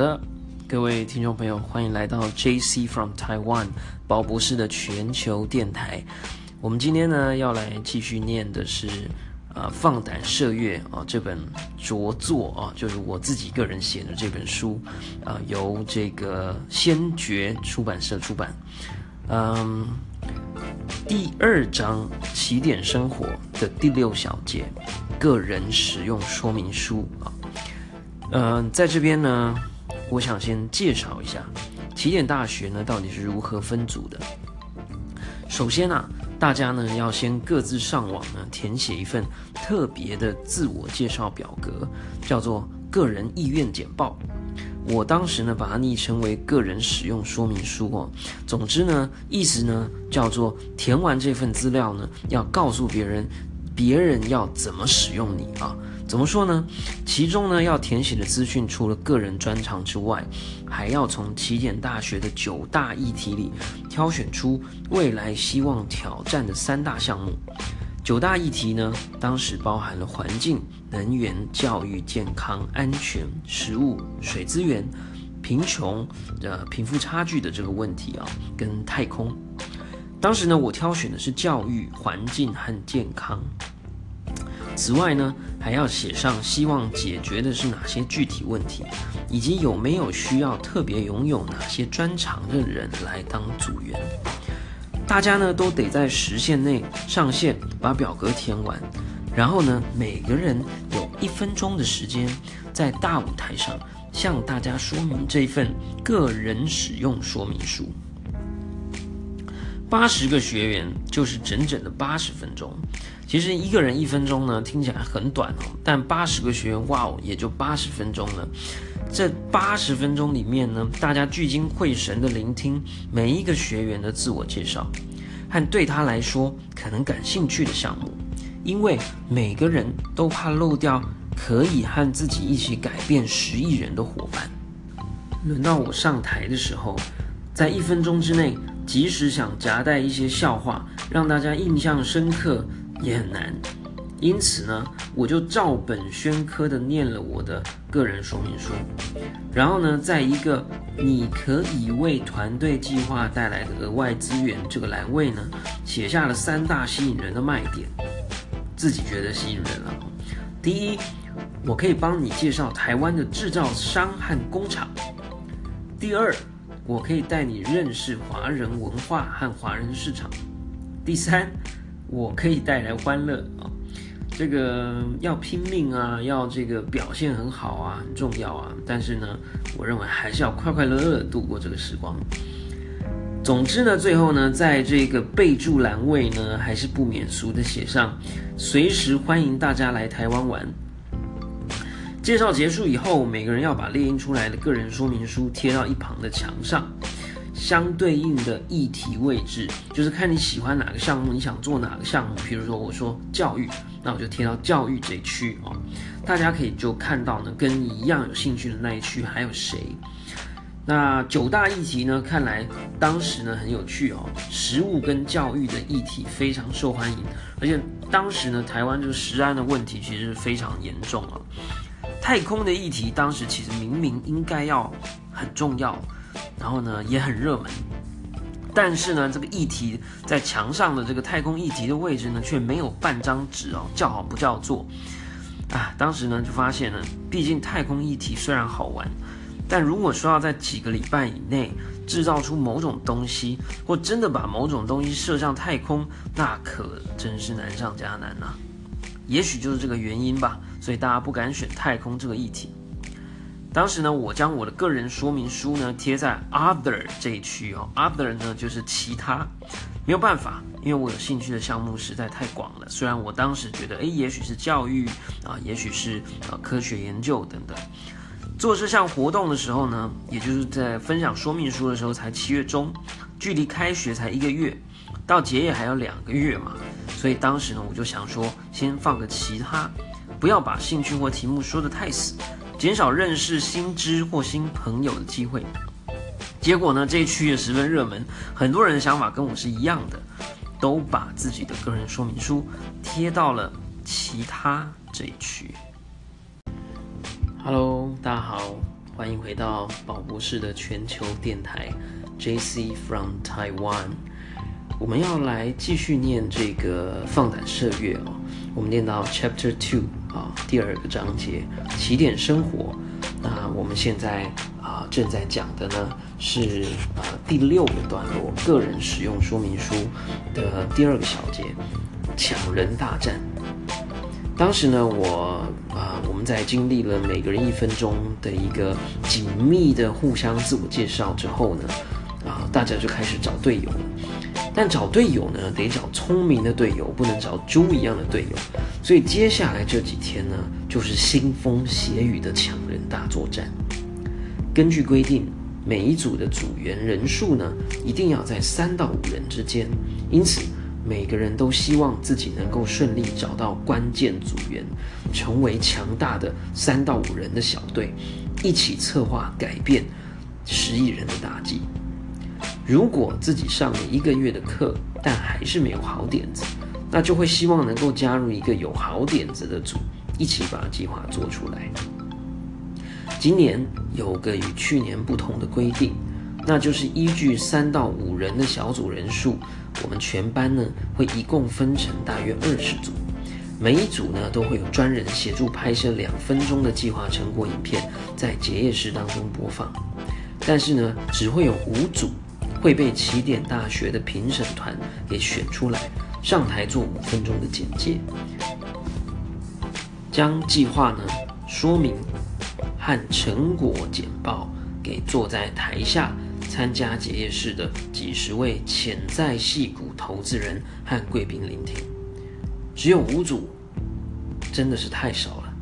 的，各位听众朋友，欢迎来到 JC from Taiwan 宝博士的全球电台。我们今天呢要来继续念的是呃放胆射月啊这本着作啊，就是我自己个人写的这本书啊，由这个先觉出版社出版。嗯，第二章起点生活的第六小节，个人使用说明书啊。嗯，在这边呢，我想先介绍一下起点大学呢到底是如何分组的。首先啊，大家呢要先各自上网呢填写一份特别的自我介绍表格，叫做个人意愿简报。我当时呢把它昵称为个人使用说明书哦。总之呢，意思呢叫做填完这份资料呢，要告诉别人，别人要怎么使用你啊。怎么说呢？其中呢要填写的资讯，除了个人专长之外，还要从起点大学的九大议题里挑选出未来希望挑战的三大项目。九大议题呢，当时包含了环境、能源、教育、健康、安全、食物、水资源、贫穷的贫富差距的这个问题啊，跟太空。当时呢，我挑选的是教育、环境和健康。此外呢，还要写上希望解决的是哪些具体问题，以及有没有需要特别拥有哪些专长的人来当组员。大家呢都得在时限内上线，把表格填完。然后呢，每个人有一分钟的时间，在大舞台上向大家说明这份个人使用说明书。八十个学员就是整整的八十分钟。其实一个人一分钟呢，听起来很短哦，但八十个学员，哇哦，也就八十分钟了。这八十分钟里面呢，大家聚精会神的聆听每一个学员的自我介绍，和对他来说可能感兴趣的项目，因为每个人都怕漏掉可以和自己一起改变十亿人的伙伴。轮到我上台的时候，在一分钟之内，即使想夹带一些笑话，让大家印象深刻。也很难，因此呢，我就照本宣科的念了我的个人说明书，然后呢，在一个你可以为团队计划带来的额外资源这个栏位呢，写下了三大吸引人的卖点，自己觉得吸引人了。第一，我可以帮你介绍台湾的制造商和工厂；第二，我可以带你认识华人文化和华人市场；第三。我可以带来欢乐啊，这个要拼命啊，要这个表现很好啊，很重要啊。但是呢，我认为还是要快快乐乐度过这个时光。总之呢，最后呢，在这个备注栏位呢，还是不免俗的写上，随时欢迎大家来台湾玩。介绍结束以后，每个人要把列印出来的个人说明书贴到一旁的墙上。相对应的议题位置，就是看你喜欢哪个项目，你想做哪个项目。比如说，我说教育，那我就贴到教育这区哦。大家可以就看到呢，跟你一样有兴趣的那一区还有谁。那九大议题呢，看来当时呢很有趣哦。食物跟教育的议题非常受欢迎，而且当时呢，台湾这个食安的问题其实非常严重啊。太空的议题当时其实明明应该要很重要。然后呢，也很热门，但是呢，这个议题在墙上的这个太空议题的位置呢，却没有半张纸哦，叫好不叫座啊！当时呢，就发现呢，毕竟太空议题虽然好玩，但如果说要在几个礼拜以内制造出某种东西，或真的把某种东西射向太空，那可真是难上加难呐！也许就是这个原因吧，所以大家不敢选太空这个议题。当时呢，我将我的个人说明书呢贴在 Other 这一区哦，Other 呢就是其他，没有办法，因为我有兴趣的项目实在太广了。虽然我当时觉得，哎，也许是教育啊，也许是呃科学研究等等。做这项活动的时候呢，也就是在分享说明书的时候才七月中，距离开学才一个月，到结业还有两个月嘛，所以当时呢，我就想说，先放个其他，不要把兴趣或题目说得太死。减少认识新知或新朋友的机会。结果呢，这一区也十分热门，很多人的想法跟我是一样的，都把自己的个人说明书贴到了其他这一区。Hello，大家好，欢迎回到宝博士的全球电台，JC from Taiwan。我们要来继续念这个放胆射月哦，我们念到 Chapter Two 啊，第二个章节起点生活。那我们现在啊正在讲的呢是啊第六个段落，个人使用说明书的第二个小节，抢人大战。当时呢，我啊，我们在经历了每个人一分钟的一个紧密的互相自我介绍之后呢，啊，大家就开始找队友了。但找队友呢，得找聪明的队友，不能找猪一样的队友。所以接下来这几天呢，就是腥风血雨的抢人大作战。根据规定，每一组的组员人数呢，一定要在三到五人之间。因此。每个人都希望自己能够顺利找到关键组员，成为强大的三到五人的小队，一起策划改变十亿人的大计。如果自己上了一个月的课，但还是没有好点子，那就会希望能够加入一个有好点子的组，一起把计划做出来。今年有个与去年不同的规定。那就是依据三到五人的小组人数，我们全班呢会一共分成大约二十组，每一组呢都会有专人协助拍摄两分钟的计划成果影片，在结业式当中播放。但是呢，只会有五组会被起点大学的评审团给选出来，上台做五分钟的简介，将计划呢说明和成果简报给坐在台下。参加结业式的几十位潜在戏骨投资人和贵宾聆听，只有五组，真的是太少了。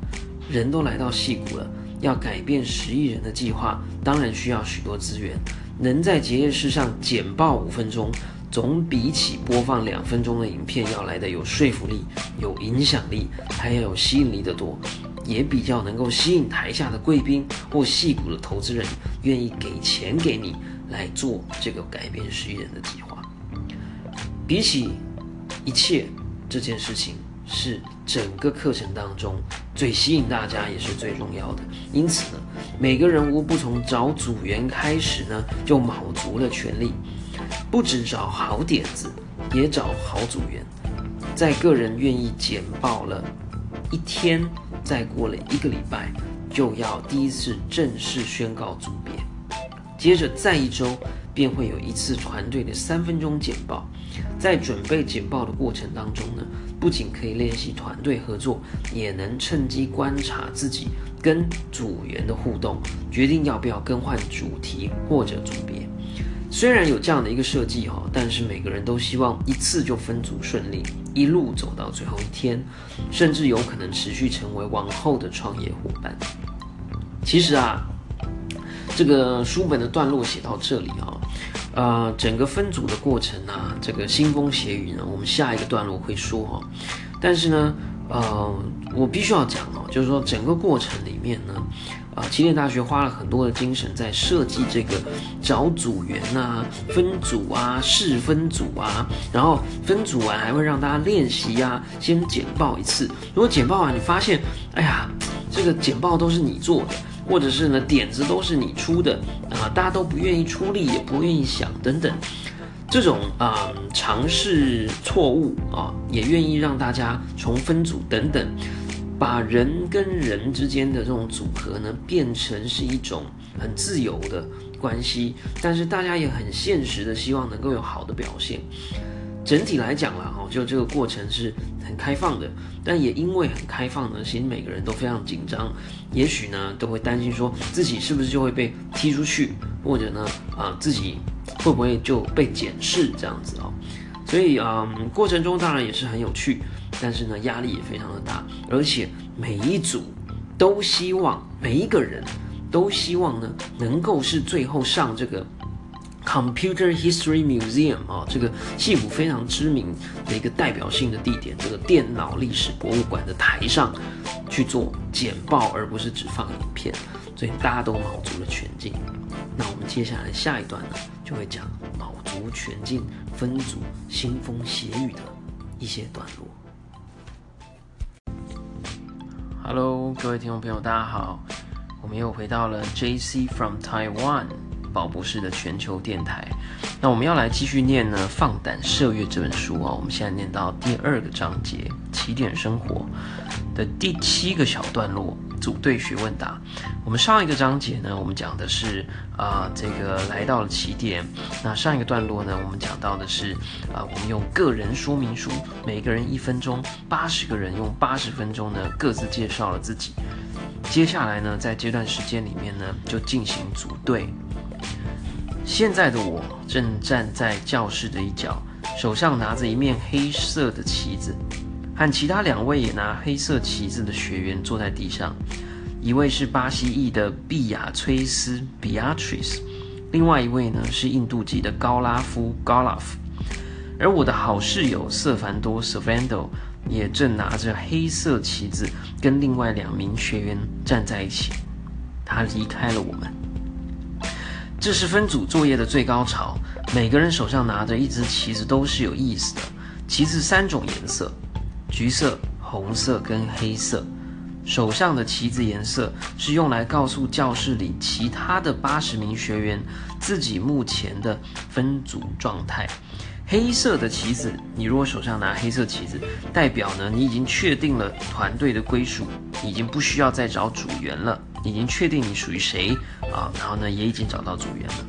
人都来到戏骨了，要改变十亿人的计划，当然需要许多资源。能在结业式上简报五分钟，总比起播放两分钟的影片要来的有说服力、有影响力，还要有吸引力的多，也比较能够吸引台下的贵宾或戏骨的投资人愿意给钱给你。来做这个改变十亿人的计划，比起一切，这件事情是整个课程当中最吸引大家也是最重要的。因此呢，每个人无不从找组员开始呢，就卯足了全力，不只找好点子，也找好组员。在个人愿意简报了一天，再过了一个礼拜，就要第一次正式宣告组别。接着再一周，便会有一次团队的三分钟简报。在准备简报的过程当中呢，不仅可以练习团队合作，也能趁机观察自己跟组员的互动，决定要不要更换主题或者组别。虽然有这样的一个设计哈，但是每个人都希望一次就分组顺利，一路走到最后一天，甚至有可能持续成为往后的创业伙伴。其实啊。这个书本的段落写到这里啊，呃，整个分组的过程啊，这个腥风血雨呢，我们下一个段落会说哈。但是呢，呃，我必须要讲哦，就是说整个过程里面呢，啊，起点大学花了很多的精神在设计这个找组员啊、分组啊、试分组啊，然后分组完还会让大家练习啊，先简报一次。如果简报完你发现，哎呀，这个简报都是你做的。或者是呢，点子都是你出的啊，大家都不愿意出力，也不愿意想等等，这种啊尝试错误啊，也愿意让大家重分组等等，把人跟人之间的这种组合呢，变成是一种很自由的关系，但是大家也很现实的希望能够有好的表现。整体来讲啦，哦，就这个过程是很开放的，但也因为很开放呢，其实每个人都非常紧张，也许呢都会担心说自己是不是就会被踢出去，或者呢啊自己会不会就被检视这样子哦。所以啊过程中当然也是很有趣，但是呢压力也非常的大，而且每一组都希望每一个人都希望呢能够是最后上这个。Computer History Museum 啊，这个戏谷非常知名的一个代表性的地点，这个电脑历史博物馆的台上去做简报，而不是只放影片，所以大家都卯足了全劲。那我们接下来下一段呢，就会讲卯足全劲分组腥风血雨的一些段落。Hello，各位听众朋友，大家好。我们又回到了 J.C. from Taiwan 宝博士的全球电台。那我们要来继续念呢《放胆射月》这本书啊，我们现在念到第二个章节“起点生活”的第七个小段落。组队学问答，我们上一个章节呢，我们讲的是啊，这个来到了起点。那上一个段落呢，我们讲到的是啊，我们用个人说明书，每个人一分钟，八十个人用八十分钟呢，各自介绍了自己。接下来呢，在这段时间里面呢，就进行组队。现在的我正站在教室的一角，手上拿着一面黑色的旗子。和其他两位也拿黑色旗子的学员坐在地上，一位是巴西裔的毕雅崔斯 （Beatrice），另外一位呢是印度籍的高拉夫 （Golaf）。而我的好室友瑟凡多 （Servando） 也正拿着黑色旗子，跟另外两名学员站在一起。他离开了我们。这是分组作业的最高潮，每个人手上拿着一支旗子都是有意思的。旗子三种颜色。橘色、红色跟黑色，手上的旗子颜色是用来告诉教室里其他的八十名学员自己目前的分组状态。黑色的旗子，你如果手上拿黑色旗子，代表呢你已经确定了团队的归属，已经不需要再找组员了，已经确定你属于谁啊，然后呢也已经找到组员了。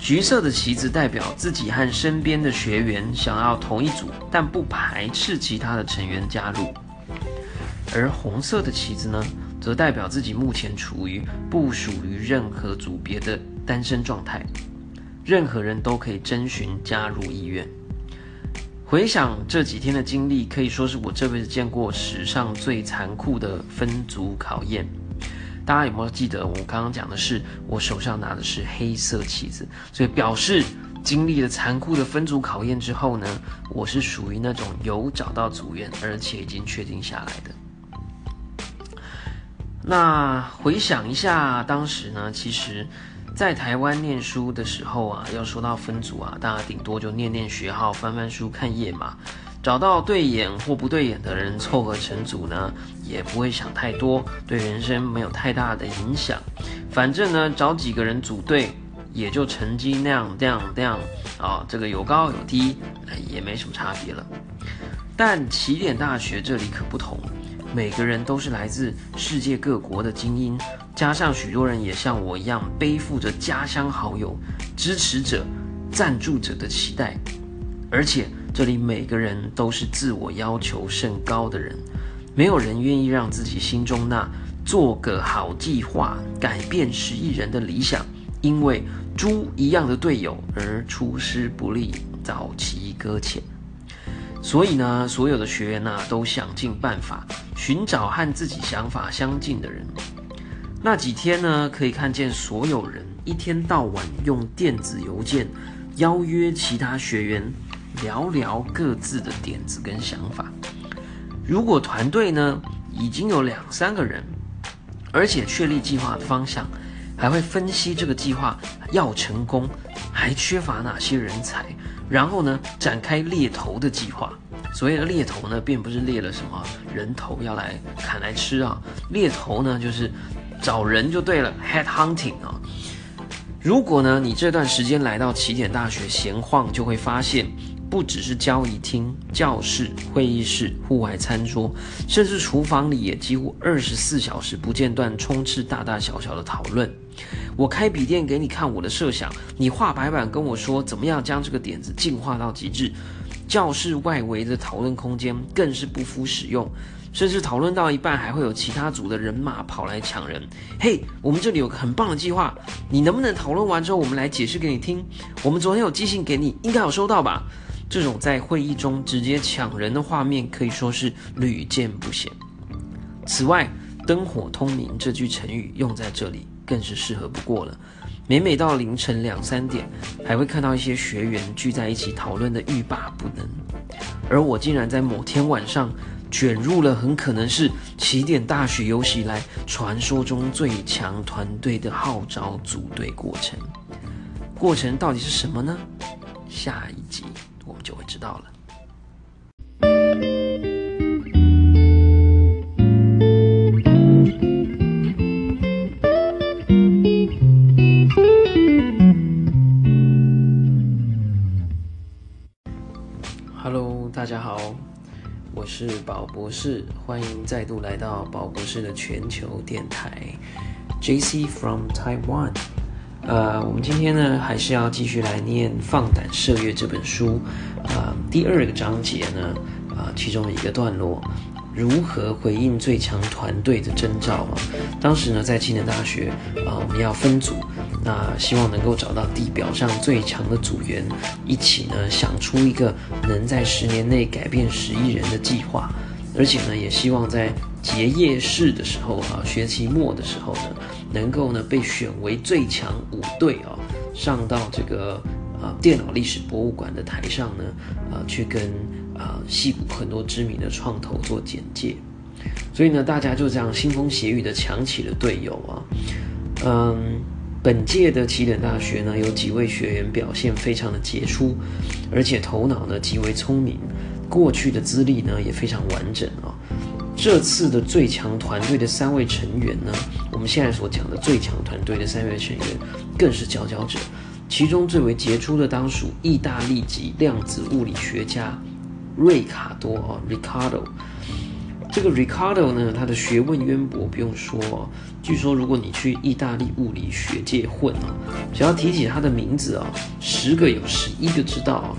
橘色的旗子代表自己和身边的学员想要同一组，但不排斥其他的成员加入；而红色的旗子呢，则代表自己目前处于不属于任何组别的单身状态，任何人都可以征询加入意愿。回想这几天的经历，可以说是我这辈子见过史上最残酷的分组考验。大家有没有记得我刚刚讲的是我手上拿的是黑色棋子，所以表示经历了残酷的分组考验之后呢，我是属于那种有找到组员，而且已经确定下来的。那回想一下当时呢，其实，在台湾念书的时候啊，要说到分组啊，大家顶多就念念学号、翻翻书、看页码。找到对眼或不对眼的人凑合成组呢，也不会想太多，对人生没有太大的影响。反正呢，找几个人组队，也就成绩那样那样那样啊，这个有高有低，也没什么差别了。但起点大学这里可不同，每个人都是来自世界各国的精英，加上许多人也像我一样背负着家乡好友、支持者、赞助者的期待，而且。这里每个人都是自我要求甚高的人，没有人愿意让自己心中那做个好计划、改变十亿人的理想，因为猪一样的队友而出师不利、早期搁浅。所以呢，所有的学员呢，都想尽办法寻找和自己想法相近的人。那几天呢，可以看见所有人一天到晚用电子邮件邀约其他学员。聊聊各自的点子跟想法。如果团队呢已经有两三个人，而且确立计划的方向，还会分析这个计划要成功还缺乏哪些人才，然后呢展开猎头的计划。所谓的猎头呢，并不是猎了什么人头要来砍来吃啊，猎头呢就是找人就对了，head hunting 啊。如果呢你这段时间来到起点大学闲晃，就会发现。不只是交易厅、教室、会议室、户外餐桌，甚至厨房里也几乎二十四小时不间断充斥大大小小的讨论。我开笔电给你看我的设想，你画白板跟我说怎么样将这个点子进化到极致。教室外围的讨论空间更是不敷使用，甚至讨论到一半还会有其他组的人马跑来抢人。嘿，我们这里有个很棒的计划，你能不能讨论完之后我们来解释给你听？我们昨天有寄信给你，应该有收到吧？这种在会议中直接抢人的画面可以说是屡见不鲜。此外，“灯火通明”这句成语用在这里更是适合不过了。每每到凌晨两三点，还会看到一些学员聚在一起讨论的欲罢不能。而我竟然在某天晚上卷入了很可能是起点大学有史以来传说中最强团队的号召组队过程。过程到底是什么呢？下一集。我们就会知道了。Hello，大家好，我是宝博士，欢迎再度来到宝博士的全球电台，JC from Taiwan。呃，我们今天呢，还是要继续来念《放胆射月》这本书，啊，第二个章节呢，啊，其中的一个段落。如何回应最强团队的征兆啊？当时呢，在青年大学啊，我们要分组，那希望能够找到地表上最强的组员，一起呢想出一个能在十年内改变十亿人的计划，而且呢，也希望在结业式的时候啊，学期末的时候呢，能够呢被选为最强五队啊，上到这个啊电脑历史博物馆的台上呢，啊去跟。啊，戏骨很多知名的创投做简介，所以呢，大家就这样腥风血雨的抢起了队友啊。嗯，本届的起点大学呢，有几位学员表现非常的杰出，而且头脑呢极为聪明，过去的资历呢也非常完整啊。这次的最强团队的三位成员呢，们现在所讲的最强团队的三位成员更是佼佼者，其中最为杰出的当属意大利籍量子物理学家。瑞卡多啊，Ricardo，这个 Ricardo 呢，他的学问渊博，不用说。据说，如果你去意大利物理学界混啊，只要提起他的名字啊，十个有十一个知道啊。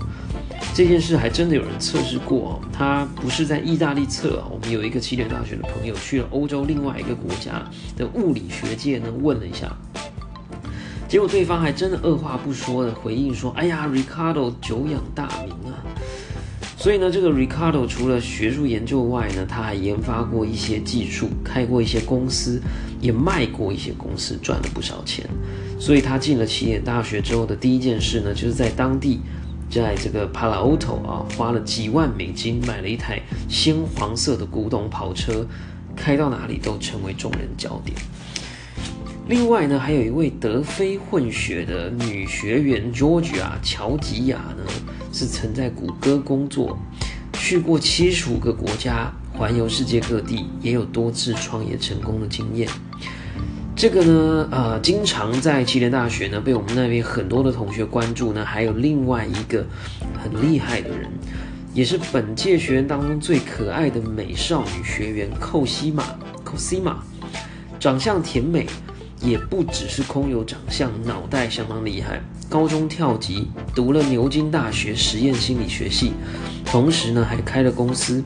这件事还真的有人测试过哦，他不是在意大利测。我们有一个起点大学的朋友去了欧洲另外一个国家的物理学界呢，问了一下，结果对方还真的二话不说的回应说：“哎呀，Ricardo 久仰大名啊。”所以呢，这个 Ricardo 除了学术研究外呢，他还研发过一些技术，开过一些公司，也卖过一些公司，赚了不少钱。所以他进了起点大学之后的第一件事呢，就是在当地，在这个 Palo Alto 啊，花了几万美金买了一台鲜黄色的古董跑车，开到哪里都成为众人焦点。另外呢，还有一位德非混血的女学员 Georgia 乔吉亚呢。是曾在谷歌工作，去过七十五个国家，环游世界各地，也有多次创业成功的经验。这个呢，呃，经常在吉林大学呢被我们那边很多的同学关注呢。还有另外一个很厉害的人，也是本届学员当中最可爱的美少女学员寇西玛 （Cosima），长相甜美。也不只是空有长相，脑袋相当厉害。高中跳级，读了牛津大学实验心理学系，同时呢还开了公司。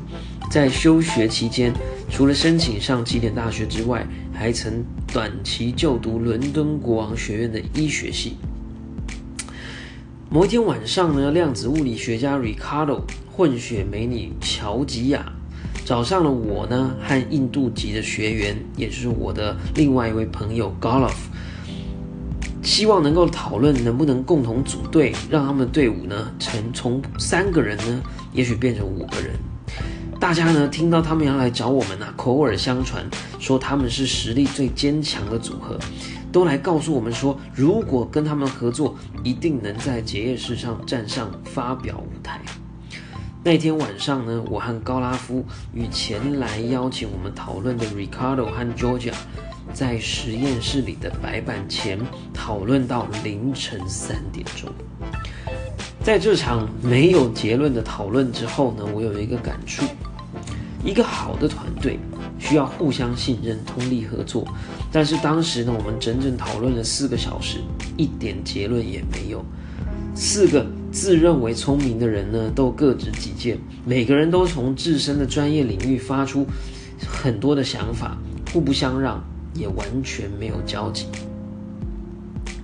在休学期间，除了申请上起点大学之外，还曾短期就读伦敦国王学院的医学系。某一天晚上呢，量子物理学家 Ricardo、混血美女乔吉亚。找上了我呢，和印度籍的学员，也就是我的另外一位朋友 Golf，希望能够讨论能不能共同组队，让他们的队伍呢，从从三个人呢，也许变成五个人。大家呢听到他们要来找我们呢，口耳相传说他们是实力最坚强的组合，都来告诉我们说，如果跟他们合作，一定能在结业式上站上发表舞台。那天晚上呢，我和高拉夫与前来邀请我们讨论的 Ricardo 和 Georgia，在实验室里的白板前讨论到凌晨三点钟。在这场没有结论的讨论之后呢，我有一个感触：一个好的团队需要互相信任、通力合作。但是当时呢，我们整整讨论了四个小时，一点结论也没有。四个自认为聪明的人呢，都各执己见，每个人都从自身的专业领域发出很多的想法，互不相让，也完全没有交集。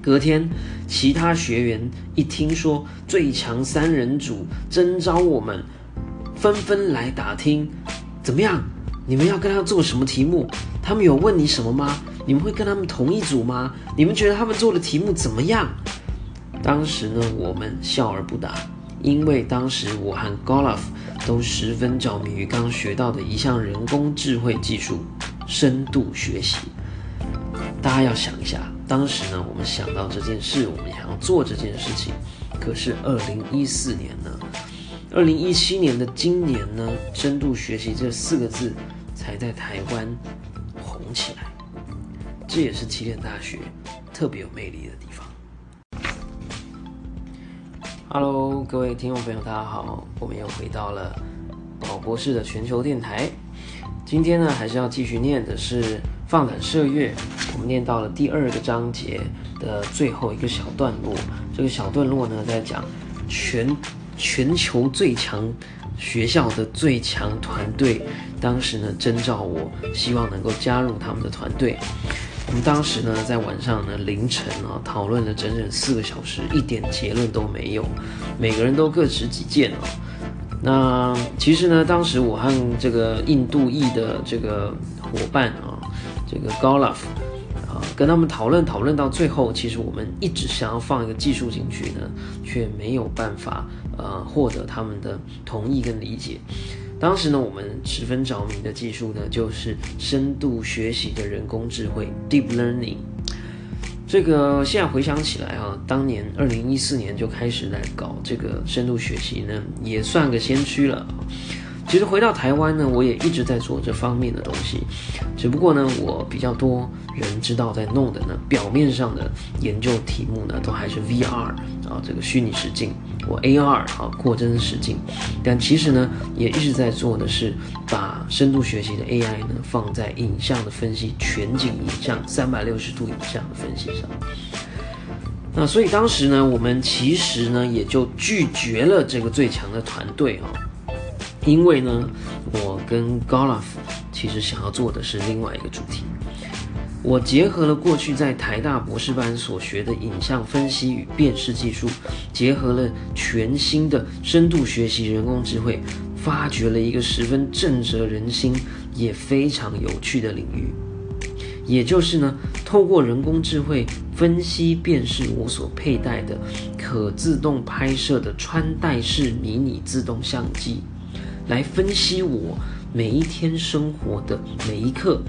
隔天，其他学员一听说最强三人组征招我们，纷纷来打听，怎么样？你们要跟他做什么题目？他们有问你什么吗？你们会跟他们同一组吗？你们觉得他们做的题目怎么样？当时呢，我们笑而不答，因为当时我和 Golf 都十分着迷于刚学到的一项人工智慧技术——深度学习。大家要想一下，当时呢，我们想到这件事，我们想要做这件事情，可是二零一四年呢，二零一七年的今年呢，深度学习这四个字才在台湾红起来。这也是起点大学特别有魅力的地方。Hello，各位听众朋友，大家好，我们又回到了宝博士的全球电台。今天呢，还是要继续念的是放胆射月，我们念到了第二个章节的最后一个小段落。这个小段落呢，在讲全全球最强学校的最强团队，当时呢征召我，希望能够加入他们的团队。我们当时呢，在晚上呢凌晨啊，讨论了整整四个小时，一点结论都没有，每个人都各持己见啊。那其实呢，当时我和这个印度裔的这个伙伴啊，这个高拉夫跟他们讨论讨论到最后，其实我们一直想要放一个技术进去呢，却没有办法呃获得他们的同意跟理解。当时呢，我们十分着迷的技术呢，就是深度学习的人工智慧 （Deep Learning）。这个现在回想起来啊，当年二零一四年就开始来搞这个深度学习呢，也算个先驱了。其实回到台湾呢，我也一直在做这方面的东西，只不过呢，我比较多人知道在弄的呢，表面上的研究题目呢，都还是 VR 啊，这个虚拟实境，我 AR 啊，扩增实境，但其实呢，也一直在做的是把深度学习的 AI 呢，放在影像的分析、全景影像、三百六十度影像的分析上。那所以当时呢，我们其实呢，也就拒绝了这个最强的团队啊。因为呢，我跟高拉夫其实想要做的是另外一个主题。我结合了过去在台大博士班所学的影像分析与辨识技术，结合了全新的深度学习人工智慧，发掘了一个十分震慑人心也非常有趣的领域。也就是呢，透过人工智慧分析辨识我所佩戴的可自动拍摄的穿戴式迷你自动相机。来分析我每一天生活的每一刻，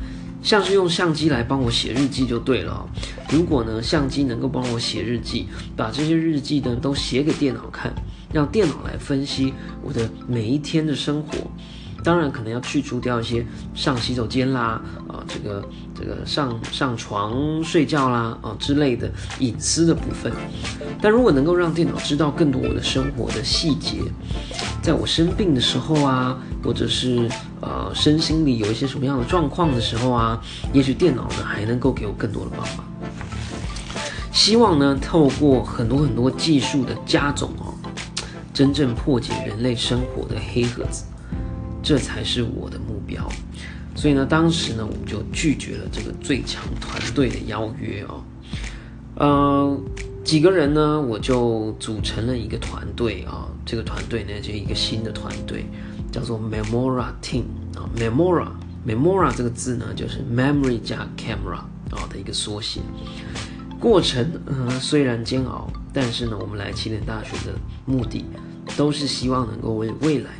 像是用相机来帮我写日记就对了。如果呢，相机能够帮我写日记，把这些日记呢都写给电脑看，让电脑来分析我的每一天的生活。当然，可能要去除掉一些上洗手间啦，啊，这个这个上上床睡觉啦，啊之类的隐私的部分。但如果能够让电脑知道更多我的生活的细节，在我生病的时候啊，或者是呃身心里有一些什么样的状况的时候啊，也许电脑呢还能够给我更多的帮忙。希望呢，透过很多很多技术的加总哦，真正破解人类生活的黑盒子。这才是我的目标，所以呢，当时呢，我们就拒绝了这个最强团队的邀约哦。呃，几个人呢，我就组成了一个团队啊。这个团队呢，就一个新的团队，叫做 Memora Team 啊。Memora，Memora 这个字呢，就是 Memory 加 Camera 啊的一个缩写。过程呃虽然煎熬，但是呢，我们来起点大学的目的，都是希望能够为未来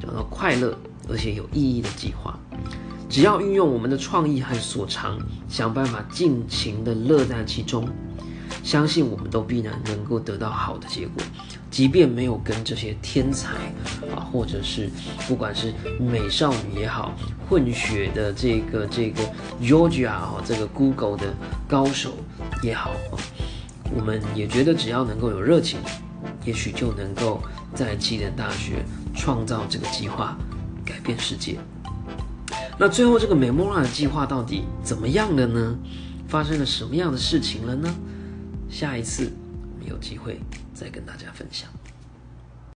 找到快乐。而且有意义的计划，只要运用我们的创意和所长，想办法尽情的乐在其中，相信我们都必然能够得到好的结果。即便没有跟这些天才啊，或者是不管是美少女也好，混血的这个这个 Georgia 啊，这个 Google 的高手也好，我们也觉得只要能够有热情，也许就能够在基人大学创造这个计划。改变世界。那最后这个 Memora 的计划到底怎么样了呢？发生了什么样的事情了呢？下一次我们有机会再跟大家分享。